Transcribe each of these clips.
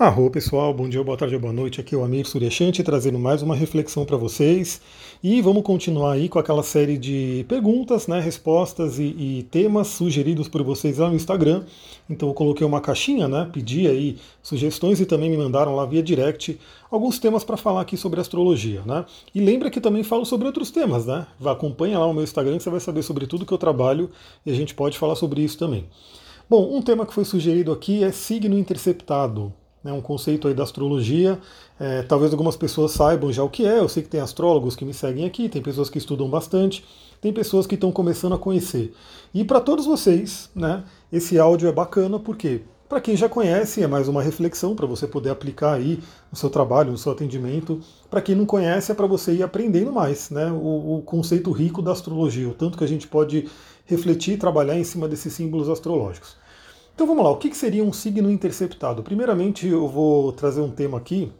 Arro pessoal, bom dia, boa tarde, boa noite. Aqui é o Amir Suryashanti trazendo mais uma reflexão para vocês. E vamos continuar aí com aquela série de perguntas, né, respostas e, e, temas sugeridos por vocês lá no Instagram. Então eu coloquei uma caixinha, né, pedi aí sugestões e também me mandaram lá via direct alguns temas para falar aqui sobre astrologia, né? E lembra que também falo sobre outros temas, né? Acompanha lá o meu Instagram que você vai saber sobre tudo que eu trabalho e a gente pode falar sobre isso também. Bom, um tema que foi sugerido aqui é signo interceptado né, um conceito aí da astrologia. É, talvez algumas pessoas saibam já o que é, eu sei que tem astrólogos que me seguem aqui, tem pessoas que estudam bastante, tem pessoas que estão começando a conhecer. E para todos vocês, né, esse áudio é bacana porque para quem já conhece, é mais uma reflexão para você poder aplicar aí no seu trabalho, no seu atendimento. Para quem não conhece, é para você ir aprendendo mais né, o, o, conceito rico da astrologia, o tanto que a gente pode refletir e trabalhar em cima desses símbolos astrológicos. Então vamos lá, o que seria um signo interceptado? Primeiramente eu vou trazer um tema aqui,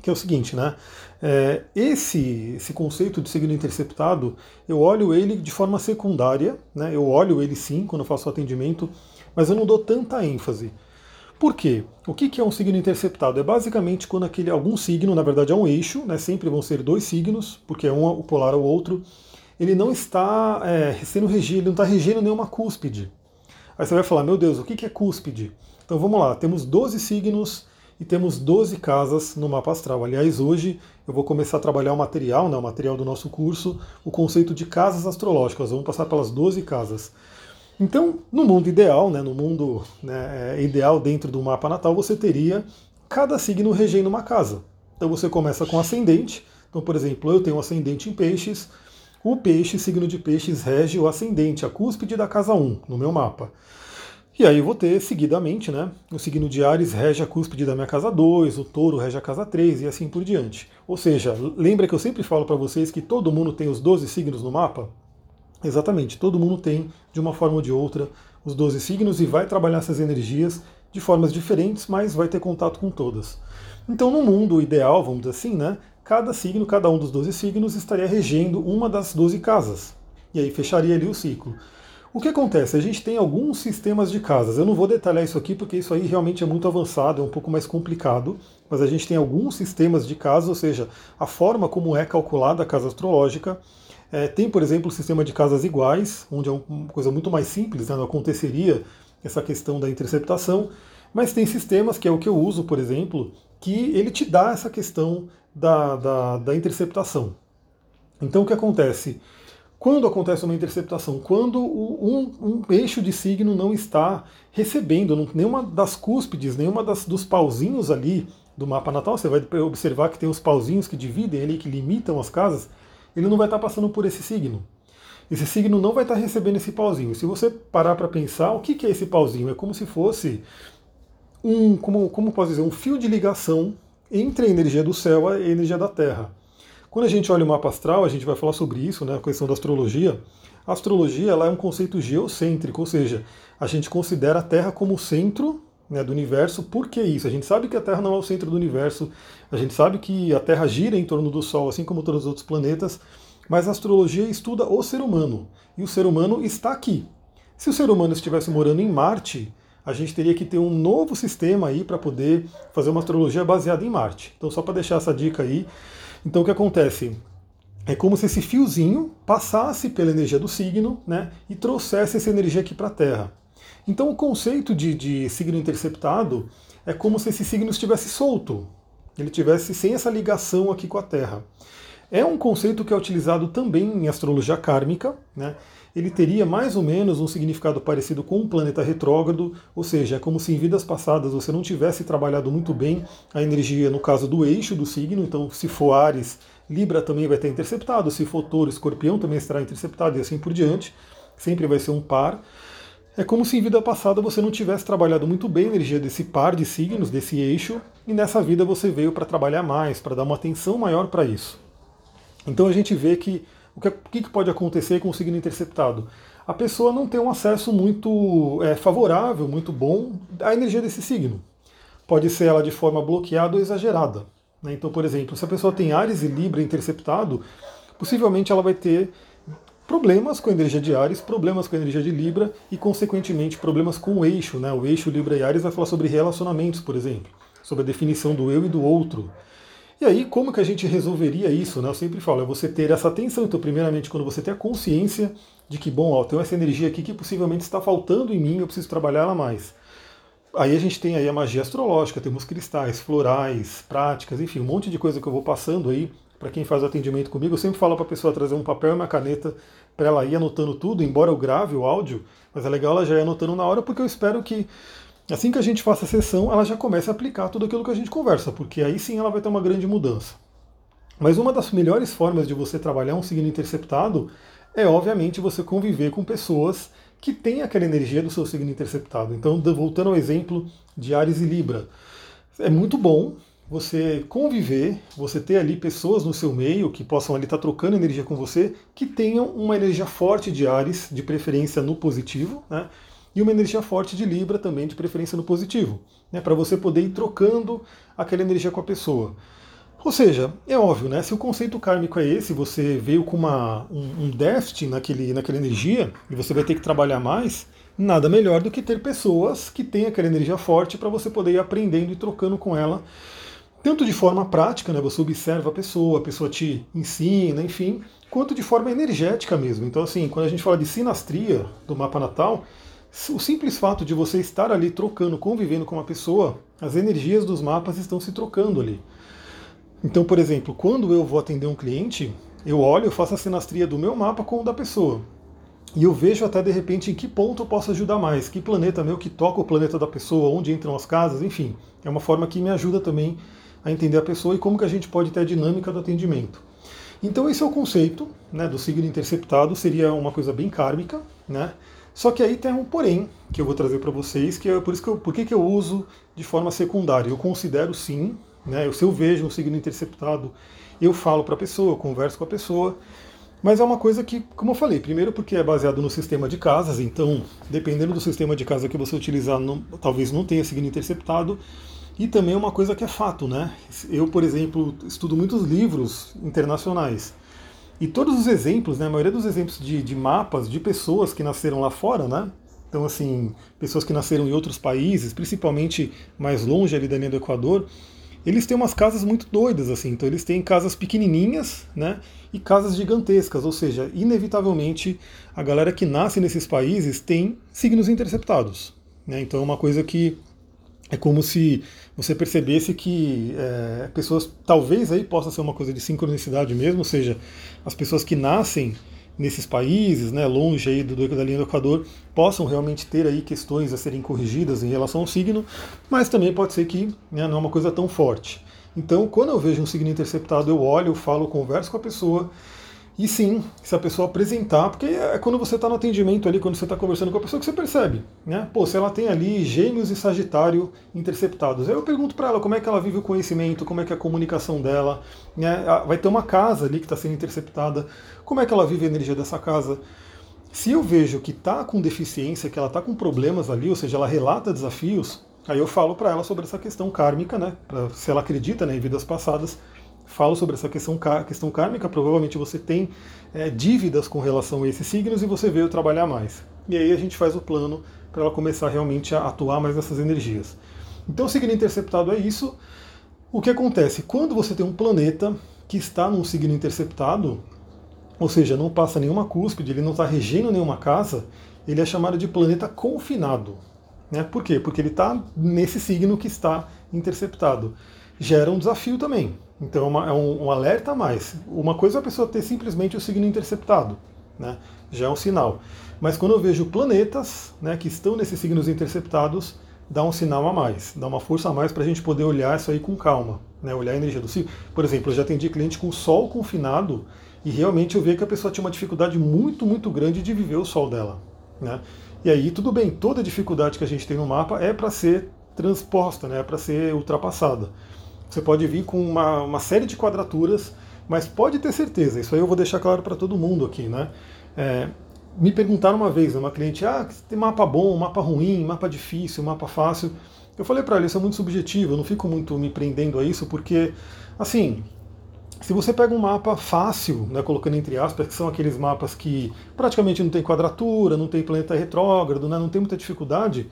que é o seguinte, né? É, esse, esse conceito de signo interceptado, eu olho ele de forma secundária, né? Eu olho ele sim quando eu faço atendimento, mas eu não dou tanta ênfase. Por quê? O que é um signo interceptado? É basicamente quando aquele algum signo, na verdade é um eixo, né? sempre vão ser dois signos, porque é um o polar ao outro, ele não está é, sendo regido, ele não está regendo nenhuma cúspide. Aí você vai falar, meu Deus, o que é cúspide? Então vamos lá, temos 12 signos e temos 12 casas no mapa astral. Aliás, hoje eu vou começar a trabalhar o material, né, o material do nosso curso, o conceito de casas astrológicas. Vamos passar pelas 12 casas. Então, no mundo ideal, né, no mundo né, é, ideal dentro do mapa natal, você teria cada signo regendo uma casa. Então você começa com ascendente. Então, por exemplo, eu tenho ascendente em peixes, o peixe, signo de peixes, rege o ascendente, a cúspide da casa 1 no meu mapa. E aí eu vou ter seguidamente, né? O signo de Ares rege a cúspide da minha casa 2, o touro rege a casa 3 e assim por diante. Ou seja, lembra que eu sempre falo para vocês que todo mundo tem os 12 signos no mapa? Exatamente, todo mundo tem, de uma forma ou de outra, os 12 signos e vai trabalhar essas energias de formas diferentes, mas vai ter contato com todas. Então, no mundo ideal, vamos dizer assim, né? Cada signo, cada um dos 12 signos estaria regendo uma das 12 casas. E aí fecharia ali o ciclo. O que acontece? A gente tem alguns sistemas de casas. Eu não vou detalhar isso aqui porque isso aí realmente é muito avançado, é um pouco mais complicado, mas a gente tem alguns sistemas de casas, ou seja, a forma como é calculada a casa astrológica. É, tem, por exemplo, o sistema de casas iguais, onde é uma coisa muito mais simples, né? não aconteceria essa questão da interceptação, mas tem sistemas, que é o que eu uso, por exemplo, que ele te dá essa questão da, da, da interceptação. Então o que acontece? Quando acontece uma interceptação? Quando um, um, eixo de signo não está recebendo nenhuma das cúspides, nenhuma das, dos pauzinhos ali do mapa natal, você vai observar que tem os pauzinhos que dividem ali, que limitam as casas, ele não vai estar passando por esse signo. Esse signo não vai estar recebendo esse pauzinho. Se você parar para pensar, o que é esse pauzinho? É como se fosse um, como, como posso dizer, um fio de ligação entre a energia do céu e a energia da Terra. Quando a gente olha o mapa astral, a gente vai falar sobre isso, né, a questão da astrologia. A astrologia ela é um conceito geocêntrico, ou seja, a gente considera a Terra como o centro né, do universo. Por que isso? A gente sabe que a Terra não é o centro do universo, a gente sabe que a Terra gira em torno do Sol, assim como todos os outros planetas, mas a astrologia estuda o ser humano, e o ser humano está aqui. Se o ser humano estivesse morando em Marte, a gente teria que ter um novo sistema aí para poder fazer uma astrologia baseada em Marte. Então, só para deixar essa dica aí. Então, o que acontece? É como se esse fiozinho passasse pela energia do signo né, e trouxesse essa energia aqui para a Terra. Então, o conceito de, de signo interceptado é como se esse signo estivesse solto, ele tivesse sem essa ligação aqui com a Terra. É um conceito que é utilizado também em astrologia kármica, né? Ele teria mais ou menos um significado parecido com um planeta retrógrado, ou seja, é como se em vidas passadas você não tivesse trabalhado muito bem a energia, no caso do eixo do signo, então se for Ares, Libra também vai estar interceptado, se for Touro, Escorpião também estará interceptado e assim por diante, sempre vai ser um par. É como se em vida passada você não tivesse trabalhado muito bem a energia desse par de signos, desse eixo, e nessa vida você veio para trabalhar mais, para dar uma atenção maior para isso. Então a gente vê que o que, que pode acontecer com o signo interceptado? A pessoa não tem um acesso muito é, favorável, muito bom à energia desse signo. Pode ser ela de forma bloqueada ou exagerada. Né? Então, por exemplo, se a pessoa tem Ares e Libra interceptado, possivelmente ela vai ter problemas com a energia de Ares, problemas com a energia de Libra e, consequentemente, problemas com o eixo. Né? O eixo Libra e Ares vai falar sobre relacionamentos, por exemplo, sobre a definição do eu e do outro. E aí, como que a gente resolveria isso? Né? Eu sempre falo, é você ter essa atenção. Então, primeiramente, quando você tem a consciência de que, bom, ó, tem essa energia aqui que possivelmente está faltando em mim, eu preciso trabalhar ela mais. Aí a gente tem aí a magia astrológica, temos cristais, florais, práticas, enfim, um monte de coisa que eu vou passando aí para quem faz o atendimento comigo. Eu sempre falo para a pessoa trazer um papel e uma caneta para ela ir anotando tudo, embora eu grave o áudio, mas é legal ela já ir anotando na hora, porque eu espero que assim que a gente faça a sessão, ela já comece a aplicar tudo aquilo que a gente conversa, porque aí sim ela vai ter uma grande mudança. Mas uma das melhores formas de você trabalhar um signo interceptado é, obviamente, você conviver com pessoas que têm aquela energia do seu signo interceptado. Então, voltando ao exemplo de Ares e Libra, é muito bom você conviver, você ter ali pessoas no seu meio que possam ali estar trocando energia com você, que tenham uma energia forte de Ares, de preferência no positivo, né? E uma energia forte de Libra também, de preferência no positivo, né? Para você poder ir trocando aquela energia com a pessoa. Ou seja, é óbvio, né? Se o conceito kármico é esse, você veio com uma, um, um déficit naquele, naquela energia e você vai ter que trabalhar mais, nada melhor do que ter pessoas que têm aquela energia forte para você poder ir aprendendo e trocando com ela tanto de forma prática, né, você observa a pessoa, a pessoa te ensina, enfim, quanto de forma energética mesmo. Então, assim, quando a gente fala de sinastria do mapa natal, o simples fato de você estar ali trocando, convivendo com uma pessoa, as energias dos mapas estão se trocando ali. Então, por exemplo, quando eu vou atender um cliente, eu olho, eu faço a sinastria do meu mapa com o da pessoa. E eu vejo até de repente em que ponto eu posso ajudar mais, que planeta meu que toca o planeta da pessoa, onde entram as casas, enfim. É uma forma que me ajuda também a entender a pessoa e como que a gente pode ter a dinâmica do atendimento. Então esse é o conceito né, do signo interceptado, seria uma coisa bem kármica, né? Só que aí tem um porém que eu vou trazer para vocês, que é por isso que eu, por que, que eu uso de forma secundária. Eu considero sim, né, se eu vejo um signo interceptado, eu falo para a pessoa, eu converso com a pessoa, mas é uma coisa que, como eu falei, primeiro porque é baseado no sistema de casas, então dependendo do sistema de casa que você utilizar, não, talvez não tenha signo interceptado, e também uma coisa que é fato, né? Eu, por exemplo, estudo muitos livros internacionais. E todos os exemplos, né, a maioria dos exemplos de, de mapas de pessoas que nasceram lá fora, né? Então, assim, pessoas que nasceram em outros países, principalmente mais longe ali da linha do Equador, eles têm umas casas muito doidas, assim. Então, eles têm casas pequenininhas, né? E casas gigantescas, ou seja, inevitavelmente a galera que nasce nesses países tem signos interceptados. Né? Então, é uma coisa que é como se você percebesse que é, pessoas, talvez aí possa ser uma coisa de sincronicidade mesmo, ou seja, as pessoas que nascem nesses países, né, longe aí do, da linha do Equador, possam realmente ter aí questões a serem corrigidas em relação ao signo, mas também pode ser que né, não é uma coisa tão forte. Então, quando eu vejo um signo interceptado, eu olho, eu falo, converso com a pessoa, e sim, se a pessoa apresentar, porque é quando você está no atendimento ali, quando você está conversando com a pessoa, que você percebe, né? Pô, se ela tem ali gêmeos e sagitário interceptados. Aí eu pergunto para ela como é que ela vive o conhecimento, como é que é a comunicação dela, né? Vai ter uma casa ali que está sendo interceptada, como é que ela vive a energia dessa casa. Se eu vejo que está com deficiência, que ela está com problemas ali, ou seja, ela relata desafios, aí eu falo para ela sobre essa questão kármica, né? Pra, se ela acredita né, em vidas passadas, falo sobre essa questão, questão kármica, provavelmente você tem é, dívidas com relação a esses signos e você veio trabalhar mais. E aí a gente faz o plano para ela começar realmente a atuar mais nessas energias. Então o signo interceptado é isso. O que acontece? Quando você tem um planeta que está num signo interceptado, ou seja, não passa nenhuma cúspide, ele não está regendo nenhuma casa, ele é chamado de planeta confinado. Né? Por quê? Porque ele está nesse signo que está interceptado. Gera um desafio também. Então é, uma, é um, um, alerta a mais. Uma coisa é a pessoa ter simplesmente o signo interceptado, né? já é um sinal. Mas quando eu vejo planetas né, que estão nesses signos interceptados, dá um sinal a mais, dá uma força a mais para a gente poder olhar isso aí com calma, né? olhar a energia do signo. Por exemplo, eu já atendi cliente com o Sol confinado e realmente eu vi que a pessoa tinha uma dificuldade muito, muito grande de viver o Sol dela. Né? E aí, tudo bem, toda dificuldade que a gente tem no mapa é para ser transposta, né? é para ser ultrapassada. Você pode vir com uma, uma série de quadraturas, mas pode ter certeza, isso aí eu vou deixar claro para todo mundo aqui, né? É, me perguntaram uma vez, uma cliente, ah, tem mapa bom, mapa ruim, mapa difícil, mapa fácil. Eu falei para ela, isso é muito subjetivo, eu não fico muito me prendendo a isso, porque, assim, se você pega um mapa fácil, né, colocando entre aspas, que são aqueles mapas que praticamente não tem quadratura, não tem planeta retrógrado, né, não tem muita dificuldade,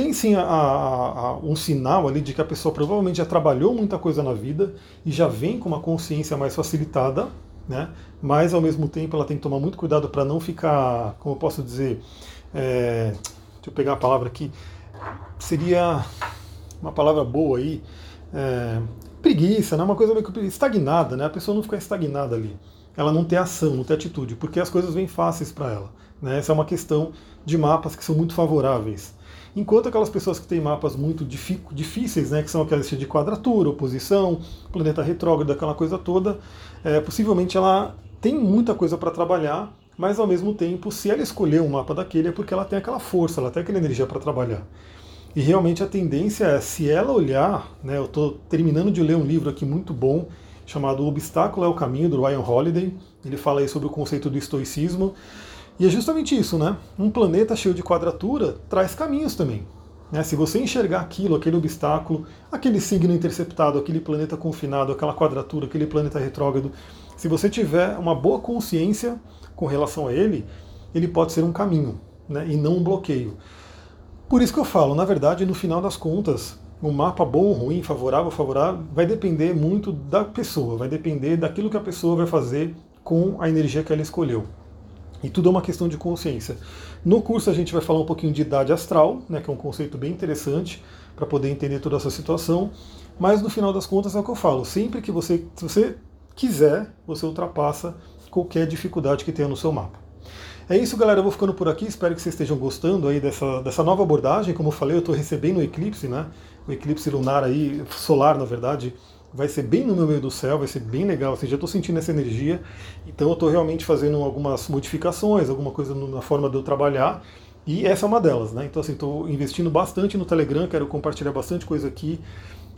tem sim a, a, a, um sinal ali de que a pessoa provavelmente já trabalhou muita coisa na vida e já vem com uma consciência mais facilitada, né? mas ao mesmo tempo ela tem que tomar muito cuidado para não ficar, como eu posso dizer, é, deixa eu pegar a palavra aqui, seria uma palavra boa aí, é, preguiça, né? uma coisa meio que estagnada, né? a pessoa não ficar estagnada ali, ela não ter ação, não ter atitude, porque as coisas vêm fáceis para ela. Né? Essa é uma questão de mapas que são muito favoráveis. Enquanto aquelas pessoas que têm mapas muito difíceis, né, que são aquelas de quadratura, oposição, planeta retrógrado, aquela coisa toda, é, possivelmente ela tem muita coisa para trabalhar, mas ao mesmo tempo, se ela escolher um mapa daquele, é porque ela tem aquela força, ela tem aquela energia para trabalhar. E realmente a tendência é, se ela olhar, né, eu estou terminando de ler um livro aqui muito bom, chamado O Obstáculo é o Caminho, do Ryan Holiday. Ele fala aí sobre o conceito do estoicismo. E é justamente isso, né? Um planeta cheio de quadratura traz caminhos também. Né? Se você enxergar aquilo, aquele obstáculo, aquele signo interceptado, aquele planeta confinado, aquela quadratura, aquele planeta retrógrado, se você tiver uma boa consciência com relação a ele, ele pode ser um caminho né? e não um bloqueio. Por isso que eu falo, na verdade, no final das contas, um mapa bom, ruim, favorável, favorável, vai depender muito da pessoa, vai depender daquilo que a pessoa vai fazer com a energia que ela escolheu. E tudo é uma questão de consciência. No curso a gente vai falar um pouquinho de idade astral, né, que é um conceito bem interessante para poder entender toda essa situação. Mas no final das contas é o que eu falo. Sempre que você, se você quiser, você ultrapassa qualquer dificuldade que tenha no seu mapa. É isso, galera. Eu vou ficando por aqui. Espero que vocês estejam gostando aí dessa, dessa nova abordagem. Como eu falei, eu estou recebendo o eclipse, né? O eclipse lunar aí, solar, na verdade, vai ser bem no meu meio do céu, vai ser bem legal, assim, já estou sentindo essa energia, então eu estou realmente fazendo algumas modificações, alguma coisa na forma de eu trabalhar, e essa é uma delas, né? Então assim, estou investindo bastante no Telegram, quero compartilhar bastante coisa aqui.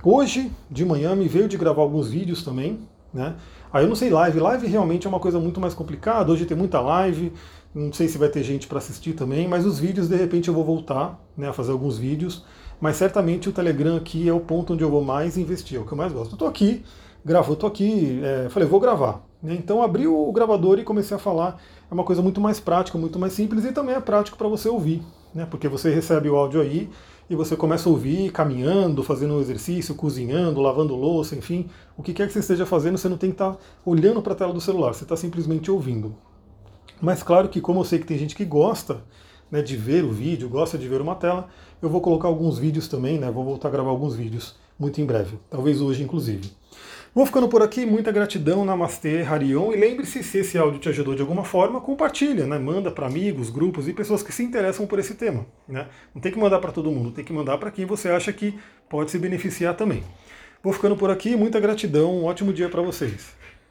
Hoje, de manhã, me veio de gravar alguns vídeos também, né? Aí eu não sei, live, live realmente é uma coisa muito mais complicada, hoje tem muita live, não sei se vai ter gente para assistir também, mas os vídeos, de repente, eu vou voltar né, a fazer alguns vídeos, mas certamente o Telegram aqui é o ponto onde eu vou mais investir, é o que eu mais gosto. Eu tô aqui, gravo, eu tô aqui, é, falei, vou gravar. Né? Então abri o gravador e comecei a falar. É uma coisa muito mais prática, muito mais simples e também é prático para você ouvir, né? Porque você recebe o áudio aí e você começa a ouvir caminhando, fazendo um exercício, cozinhando, lavando louça, enfim, o que quer que você esteja fazendo, você não tem que estar tá olhando para a tela do celular, você está simplesmente ouvindo. Mas claro que como eu sei que tem gente que gosta né, de ver o vídeo, gosta de ver uma tela, eu vou colocar alguns vídeos também, né? Vou voltar a gravar alguns vídeos muito em breve, talvez hoje inclusive. Vou ficando por aqui, muita gratidão, Namastê, Harion, e lembre-se, se esse áudio te ajudou de alguma forma, compartilha, né? Manda para amigos, grupos e pessoas que se interessam por esse tema, né? Não tem que mandar para todo mundo, tem que mandar para quem você acha que pode se beneficiar também. Vou ficando por aqui, muita gratidão, um ótimo dia para vocês.